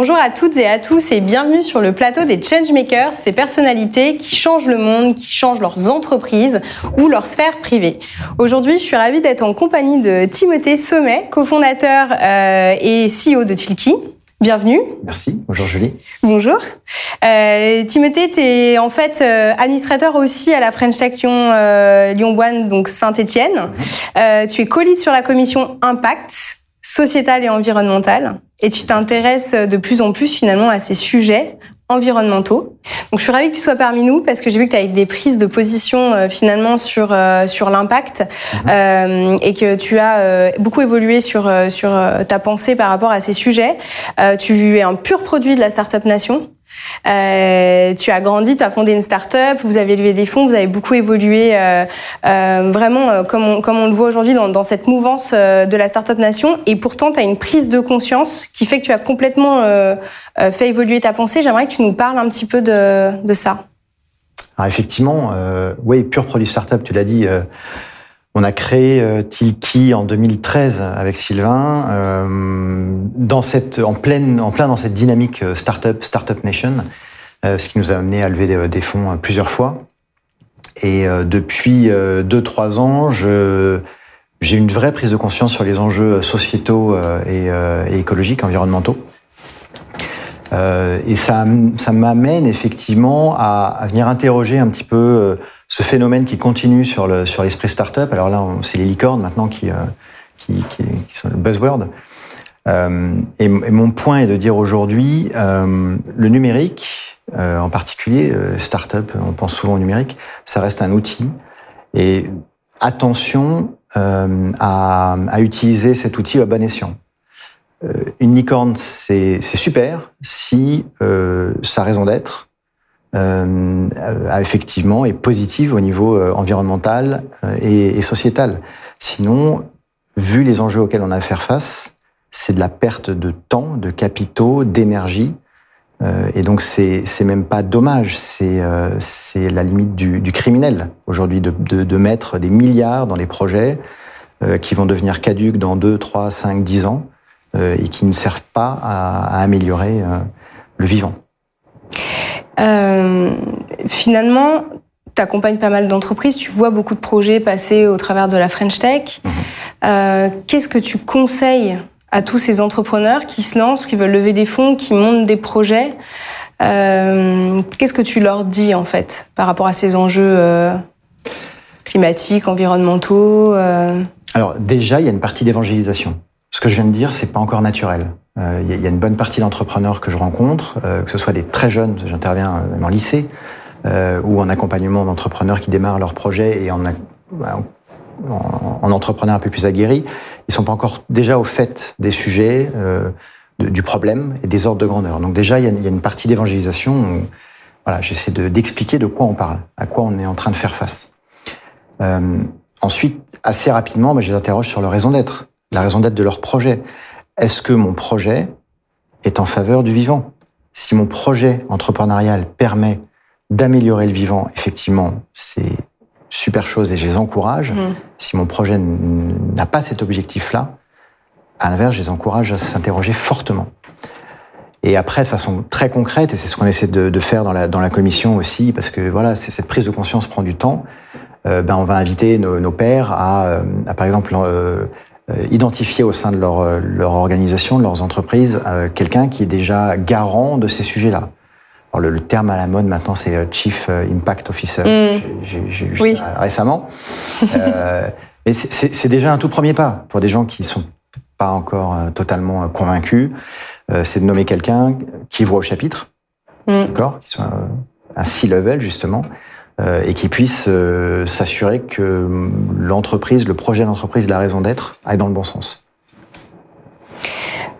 Bonjour à toutes et à tous et bienvenue sur le plateau des Changemakers, ces personnalités qui changent le monde, qui changent leurs entreprises ou leur sphère privée. Aujourd'hui, je suis ravie d'être en compagnie de Timothée Sommet, cofondateur euh, et CEO de Tilki. Bienvenue. Merci. Bonjour Julie. Bonjour. Euh, Timothée, tu es en fait euh, administrateur aussi à la French Tech Lyon, euh, Lyon One, donc Saint-Étienne. Mhm. Euh, tu es co-lead sur la commission Impact sociétal et environnemental et tu t'intéresses de plus en plus finalement à ces sujets environnementaux. Donc je suis ravie que tu sois parmi nous parce que j'ai vu que tu as des prises de position euh, finalement sur euh, sur l'impact mhm. euh, et que tu as euh, beaucoup évolué sur sur ta pensée par rapport à ces sujets. tu es un pur produit de la startup nation. Euh, tu as grandi, tu as fondé une start-up, vous avez levé des fonds, vous avez beaucoup évolué euh, euh, vraiment comme, on, comme on le voit aujourd'hui dans, cette mouvance de la start-up nation. Et pourtant, tu as une prise de conscience qui fait que tu as complètement fait évoluer ta pensée. J'aimerais que tu nous parles un petit peu de, ça. Alors effectivement, oui, pur produit start-up, tu l'as dit. On a créé euh, Tilki en 2013 avec Sylvain, euh, en, plein dans cette dynamique euh, startup, startup nation, ce qui nous a amené à lever des, fonds plusieurs fois. Et depuis 2-3 ans, j'ai une vraie prise de conscience sur les enjeux sociétaux et, écologiques, environnementaux. et ça, m'amène effectivement à, venir interroger un petit peu ce phénomène qui continue sur le sur l'esprit startup. Alors là, c'est les licornes maintenant qui, euh, qui, qui, qui, sont le buzzword. Euh, et, mon point est de dire aujourd'hui, euh, le numérique, euh, en particulier euh, startup, on pense souvent au numérique, ça reste un outil. Et attention euh, à, à, utiliser cet outil à bon escient. une licorne, c'est super si sa raison d'être euh, effectivement est positive au niveau euh, environnemental euh, et, et, sociétal. Sinon, vu les enjeux auxquels on a à faire face, c'est de la perte de temps, de capitaux, d'énergie. Euh, et donc, c'est même pas dommage, c'est euh, la limite du, du criminel aujourd'hui de, de, de, mettre des milliards dans des projets euh, qui vont devenir caduques dans 2, 3, 5, 10 ans et qui ne servent pas à, à améliorer le vivant. Euh, finalement, tu accompagnes pas mal d'entreprises, tu vois beaucoup de projets passer au travers de la French Tech. Mmh. Euh, Qu'est-ce que tu conseilles à tous ces entrepreneurs qui se lancent, qui veulent lever des fonds, qui montent des projets euh, Qu'est-ce que tu leur dis en fait par rapport à ces enjeux euh, climatiques, environnementaux euh? Alors déjà, il y a une partie d'évangélisation. Ce que je viens de dire, c'est pas encore naturel. Euh, il y a une bonne partie d'entrepreneurs que je rencontre, euh, que ce soit des très jeunes, j'interviens euh, même en lycée, ou en accompagnement d'entrepreneurs qui démarrent leur projet et en, en, en entrepreneurs un peu plus aguerris, ils sont pas encore déjà au fait des sujets, de, du problème et des ordres de grandeur. Donc déjà, il y a, il y a une partie d'évangélisation. Voilà, j'essaie d'expliquer de, quoi on parle, à quoi on est en train de faire face. Euh, ensuite, assez rapidement, moi, je les interroge sur leur raison d'être, la raison d'être de leur projet. Est-ce que mon projet est en faveur du vivant? Si mon projet entrepreneurial permet d'améliorer le vivant, effectivement, c'est super chose et je les encourage. Mmh. Si mon projet n'a pas cet objectif-là, à l'inverse, je les encourage à s'interroger fortement. Et après, de façon très concrète, et c'est ce qu'on essaie de, de, faire dans la, dans la commission aussi, parce que voilà, cette prise de conscience prend du temps. Euh, ben, on va inviter nos, nos pairs à, euh, à, par exemple, euh, identifier au sein de leur, euh, leur organisation, de leurs entreprises, euh, quelqu'un qui est déjà garant de ces sujets-là. Alors le, le, terme à la mode maintenant, c'est Chief Impact Officer. Mmh. J'ai oui. ça récemment. euh, mais c'est déjà un tout premier pas pour des gens qui sont pas encore totalement convaincus. c'est de nommer quelqu'un qui voit au chapitre, mmh. d'accord, qui soit un C-level justement, euh, et qui puisse euh, s'assurer que l'entreprise, le projet d'entreprise, la raison d'être, aille dans le bon sens.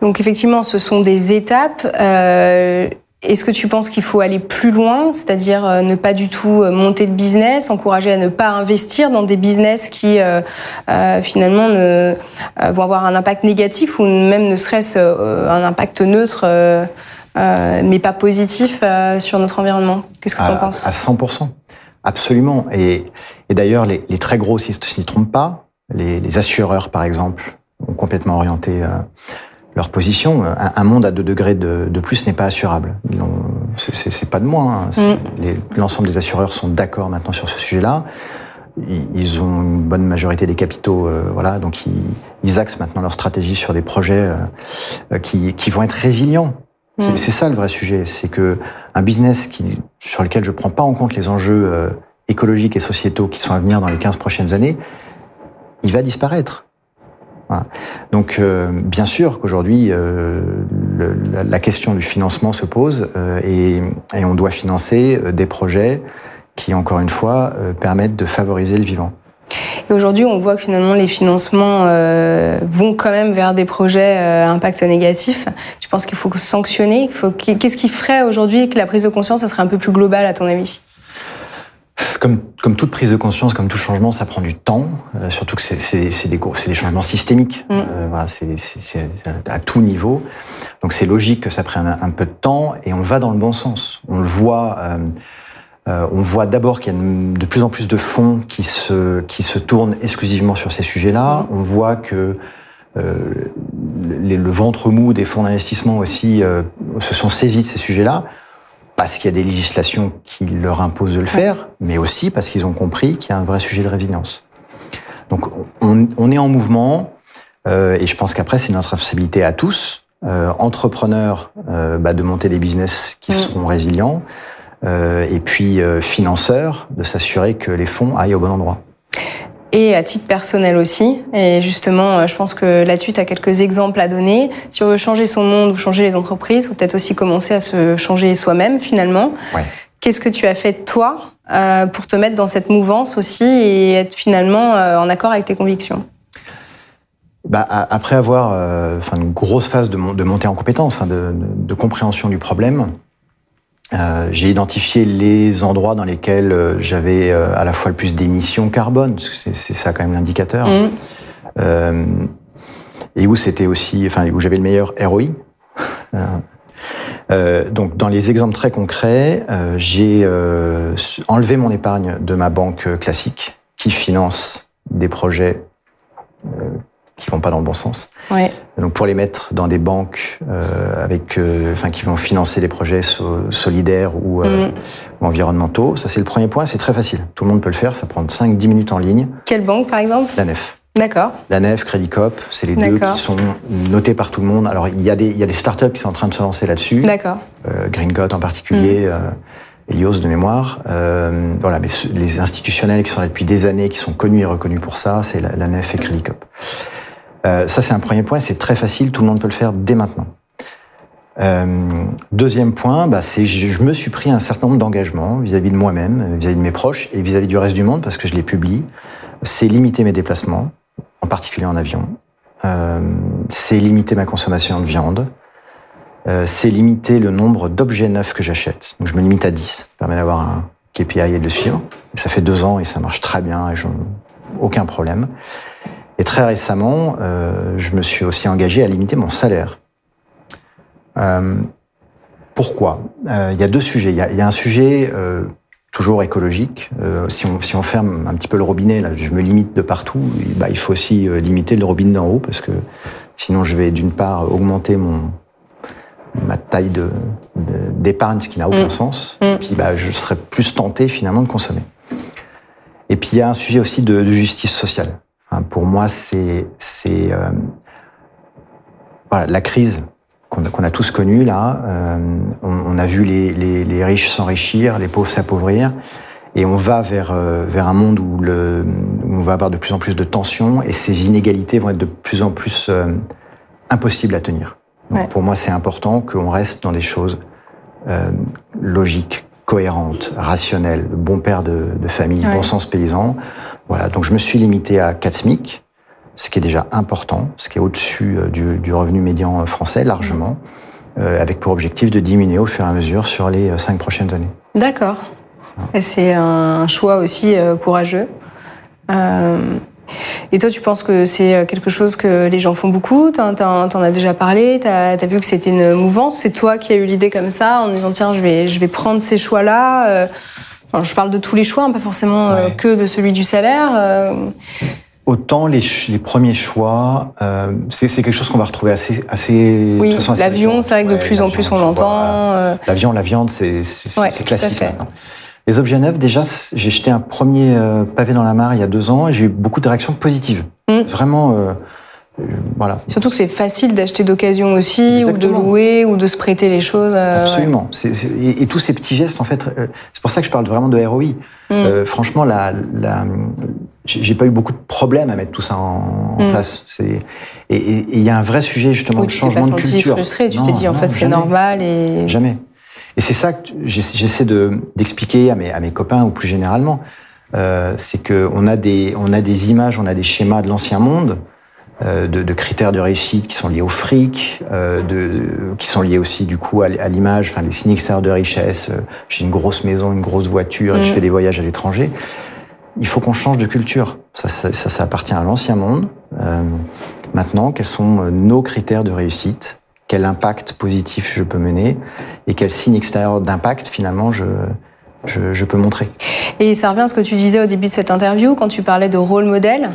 Donc effectivement, ce sont des étapes. Euh, Est-ce que tu penses qu'il faut aller plus loin, c'est-à-dire euh, ne pas du tout euh, monter de business, encourager à ne pas investir dans des business qui euh, euh, finalement ne, vont avoir un impact négatif ou même ne serait-ce un impact neutre, mais pas positif sur notre environnement? Qu'est-ce que tu en penses? À 100 Absolument. Et, et d'ailleurs, les, les, très gros, s'ils ne trompent pas, les, les, assureurs, par exemple, ont complètement orienté euh, leur position. Un, monde à 2 degrés de, de plus n'est pas assurable. C'est pas de moi. Hein. Mm. L'ensemble des assureurs sont d'accord maintenant sur ce sujet-là. Ils ont une bonne majorité des capitaux, euh, voilà, donc ils, ils, axent maintenant leur stratégie sur des projets euh, qui, qui, vont être résilients. Mm. C'est ça le vrai sujet, c'est que un business qui, sur lequel je prends pas en compte les enjeux euh, écologiques et sociétaux qui sont à venir dans les 15 prochaines années, il va disparaître. Donc, euh, bien sûr qu'aujourd'hui, euh, la, question du financement se pose et, on doit financer des projets qui, encore une fois, permettent de favoriser le vivant. Et aujourd'hui, on voit que finalement, les financements vont quand même vers des projets à impact négatif. Tu penses qu'il faut sanctionner? Qu'est-ce qui ferait aujourd'hui que la prise de conscience, ça serait un peu plus globale, à ton avis? Comme, comme toute prise de conscience, comme tout changement, ça prend du temps, euh, surtout que c'est des, des changements systémiques, mm. euh, voilà, c'est à tout niveau. Donc c'est logique que ça prenne un, peu de temps et on va dans le bon sens. On le voit, euh, euh on voit d'abord qu'il y a de plus en plus de fonds qui se, qui se tournent exclusivement sur ces sujets-là. Mm. On voit que euh, le ventre mou des fonds d'investissement aussi se sont saisis de ces sujets-là parce qu'il y a des législations qui leur imposent de le faire, mais aussi parce qu'ils ont compris qu'il y a un vrai sujet de résilience. Donc on, est en mouvement, euh, et je pense qu'après c'est notre responsabilité à tous, euh, entrepreneurs, euh, bah, de monter des business qui mm. seront résilients, et puis financeurs, de s'assurer que les fonds aillent au bon endroit et à titre personnel aussi. Et justement, euh, je pense que là-dessus, tu as quelques exemples à donner. Si on veut changer son monde ou changer les entreprises, il faut peut-être aussi commencer à se changer soi-même finalement. Qu'est-ce que tu as fait toi euh, pour te mettre dans cette mouvance aussi et être finalement euh, en accord avec tes convictions? Bah, après avoir enfin, une grosse phase de, montée en compétence, de, de, compréhension du problème, euh, j'ai identifié les endroits dans lesquels euh, j'avais euh, à la fois le plus d'émissions carbone, c'est ça quand même l'indicateur, mmh. et où c'était aussi, enfin où j'avais le meilleur ROI. donc dans les exemples très concrets, j'ai enlevé mon épargne de ma banque classique qui finance des projets qui vont pas dans le bon sens. Ouais. Donc pour les mettre dans des banques euh, avec, euh, enfin qui vont financer des projets solidaires ou, euh, mm. ou, environnementaux, ça c'est le premier point. C'est très facile. Tout le monde peut le faire. Ça prend 5-10 minutes en ligne. Quelle banque par exemple? La Nef. D'accord. La Nef, Credit Cop, c'est les deux qui sont notés par tout le monde. Alors il y a des, il y a des startups qui sont en train de se lancer là-dessus. D'accord. Euh, Green God en particulier. Mm. Elios de mémoire. Euh, voilà, mais les institutionnels qui sont là depuis des années, qui sont connus et reconnus pour ça, c'est la, la, Nef et Credit Cop. Euh, ça, c'est un premier point, c'est très facile, tout le monde peut le faire dès maintenant. Euh, deuxième point, bah, je, me suis pris un certain nombre d'engagements vis-à-vis de moi-même, vis-à-vis de mes proches et vis-à-vis du reste du monde parce que je les publie. C'est limiter mes déplacements, en particulier en avion. Euh, c'est limiter ma consommation de viande. C'est limiter le nombre d'objets neufs que j'achète. Donc je me limite à 10, ça permet d'avoir un KPI et de le suivre. Ça fait deux ans et ça marche très bien et aucun problème. Et très récemment, euh, je me suis aussi engagé à limiter mon salaire. Euh, pourquoi? Euh, Il y a deux sujets. Il y a, il y a un sujet toujours écologique. Si, on, si on ferme un petit peu le robinet, là, je me limite de partout. bah, il faut aussi limiter le robinet d'en haut parce que sinon, je vais d'une part augmenter mon ma taille de d'épargne, ce qui n'a aucun mmh. sens. Mmh. Puis, bah, je serais plus tenté finalement de consommer. Et puis, il y a un sujet aussi de, de justice sociale. Pour moi, c'est euh, voilà, la crise qu'on a, a, tous connue là. Euh, on, on, a vu les, les, les riches s'enrichir, les pauvres s'appauvrir, et on va vers euh, vers un monde où, le, où, on va avoir de plus en plus de tensions et ces inégalités vont être de plus en plus euh, impossibles à tenir. Donc, ouais. Pour moi, c'est important qu'on reste dans des choses euh, logiques, cohérentes, rationnelles, bon père de, de famille, ouais. bon sens paysan. Voilà, donc je me suis limité à 4 SMIC, ce qui est déjà important, ce qui est au-dessus euh, du, du, revenu médian français largement, euh, avec pour objectif de diminuer au fur et à mesure sur les 5 euh, prochaines années. D'accord. Et c'est un choix aussi euh, courageux. Euh, et toi, tu penses que c'est quelque chose que les gens font beaucoup? T'en en as déjà parlé? T'as as vu que c'était une mouvance? C'est toi qui as eu l'idée comme ça en disant tiens, je vais, je vais prendre ces choix-là euh, Je parle de tous les choix, hein, pas forcément euh, ouais. que de celui du salaire. Euh, Autant les, les premiers choix, euh, c'est quelque chose qu'on va retrouver assez, assez. Oui, l'avion, c'est vrai que de plus en plus on l'entend. Euh. L'avion, la viande, c'est ouais, classique. Les objets neufs, déjà, j'ai jeté un premier pavé dans la mare il y a deux ans et j'ai eu beaucoup de réactions positives. Mm. Vraiment. Euh, voilà. Surtout que c'est facile d'acheter d'occasion aussi, ou de louer, ou de se prêter les choses. Absolument. et, tous ces petits gestes, en fait, c'est pour ça que je parle vraiment de ROI. Mm. franchement, la, la, j'ai pas eu beaucoup de problèmes à mettre tout ça en, mm. place. Et il y a un vrai sujet justement de changement de culture. frustré, tu t'es dit en fait c'est normal et jamais. Et c'est ça que j'essaie d'expliquer à, mes, à mes copains ou plus généralement, euh, c'est qu'on a des on a des images, on a des schémas de l'ancien monde. Euh, de, de, critères de réussite qui sont liés au fric, euh, de, qui sont liés aussi du coup à, l'image, enfin les signes extérieurs de richesse. Euh, j'ai une grosse maison, une grosse voiture, et je mm. fais des voyages à l'étranger il faut qu'on change de culture. Ça, ça, ça, appartient à l'ancien monde. Euh, maintenant, quels sont euh, nos critères de réussite? Quel impact positif je peux mener? Et quel signe extérieur d'impact, finalement, je, je, je, peux montrer? Et ça revient à ce que tu disais au début de cette interview, quand tu parlais de rôle modèle.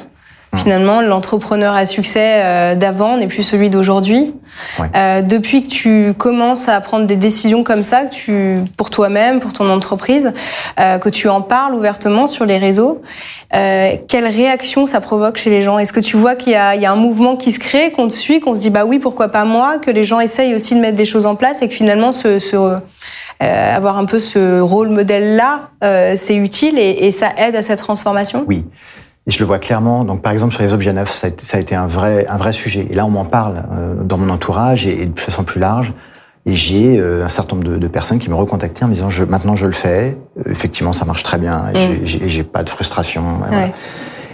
Finalement, l'entrepreneur à succès euh, d'avant n'est plus celui d'aujourd'hui. Euh, depuis que tu commences à prendre des décisions comme ça, que tu, pour toi-même, pour ton entreprise, euh, que tu en parles ouvertement sur les réseaux, euh, quelle réaction ça provoque chez les gens? Est-ce que tu vois qu'il y, y, a un mouvement qui se crée, qu'on te suit, qu'on se dit bah oui, pourquoi pas moi Que les gens essayent aussi de mettre des choses en place et que finalement ce, ce euh, avoir un peu ce rôle modèle là, c'est utile et, et ça aide à cette transformation? Oui. Et je le vois clairement. Donc, par exemple, sur les objets neufs, ça a été, ça a été un vrai, un vrai sujet. Et là, on m'en parle euh, dans mon entourage et, de façon plus large. Et j'ai euh, un certain nombre de, de, personnes qui me recontactaient en me disant je, maintenant je le fais. Euh, effectivement, ça marche très bien. Et mm. j'ai pas de frustration. Et, voilà.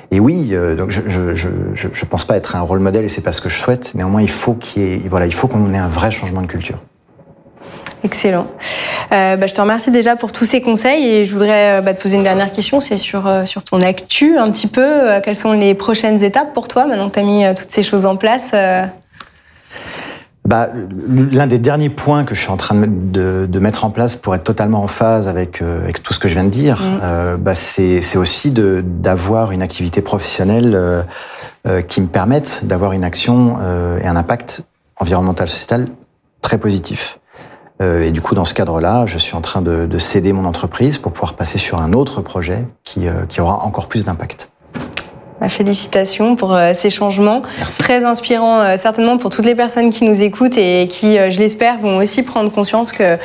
et oui, donc je, je, je, je pense pas être un rôle modèle et c'est pas ce que je souhaite. Néanmoins, il faut qu'il voilà, il faut qu'on ait un vrai changement de culture. Excellent. Euh, bah, je te remercie déjà pour tous ces conseils et je voudrais euh, bah, te poser une dernière question, c'est sur, euh, sur ton actu un petit peu. Euh, quelles sont les prochaines étapes pour toi maintenant que tu as mis toutes ces choses en place bah, L'un des derniers points que je suis en train de, de, mettre en place pour être totalement en phase avec, avec tout ce que je viens de dire, mmh. bah, c'est aussi d'avoir une activité professionnelle qui me permette d'avoir une action et un impact environnemental sociétal très positif. Euh, et du coup, dans ce cadre-là, je suis en train de, de, céder mon entreprise pour pouvoir passer sur un autre projet qui, euh, qui aura encore plus d'impact. Bah, félicitations pour euh, ces changements. Merci. Très inspirant certainement pour toutes les personnes qui nous écoutent et qui, je l'espère, vont aussi prendre conscience que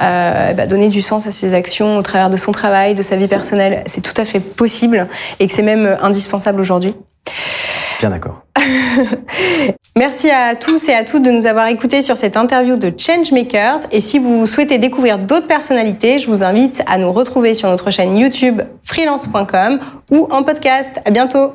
bah, donner du sens à ses actions au travers de son travail, de sa vie personnelle, c'est tout à fait possible et que c'est même indispensable aujourd'hui. Bien d'accord. Merci à tous et à toutes de nous avoir écoutés sur cette interview de Changemakers. Et si vous souhaitez découvrir d'autres personnalités, je vous invite à nous retrouver sur notre chaîne YouTube freelance.com ou en podcast. À bientôt.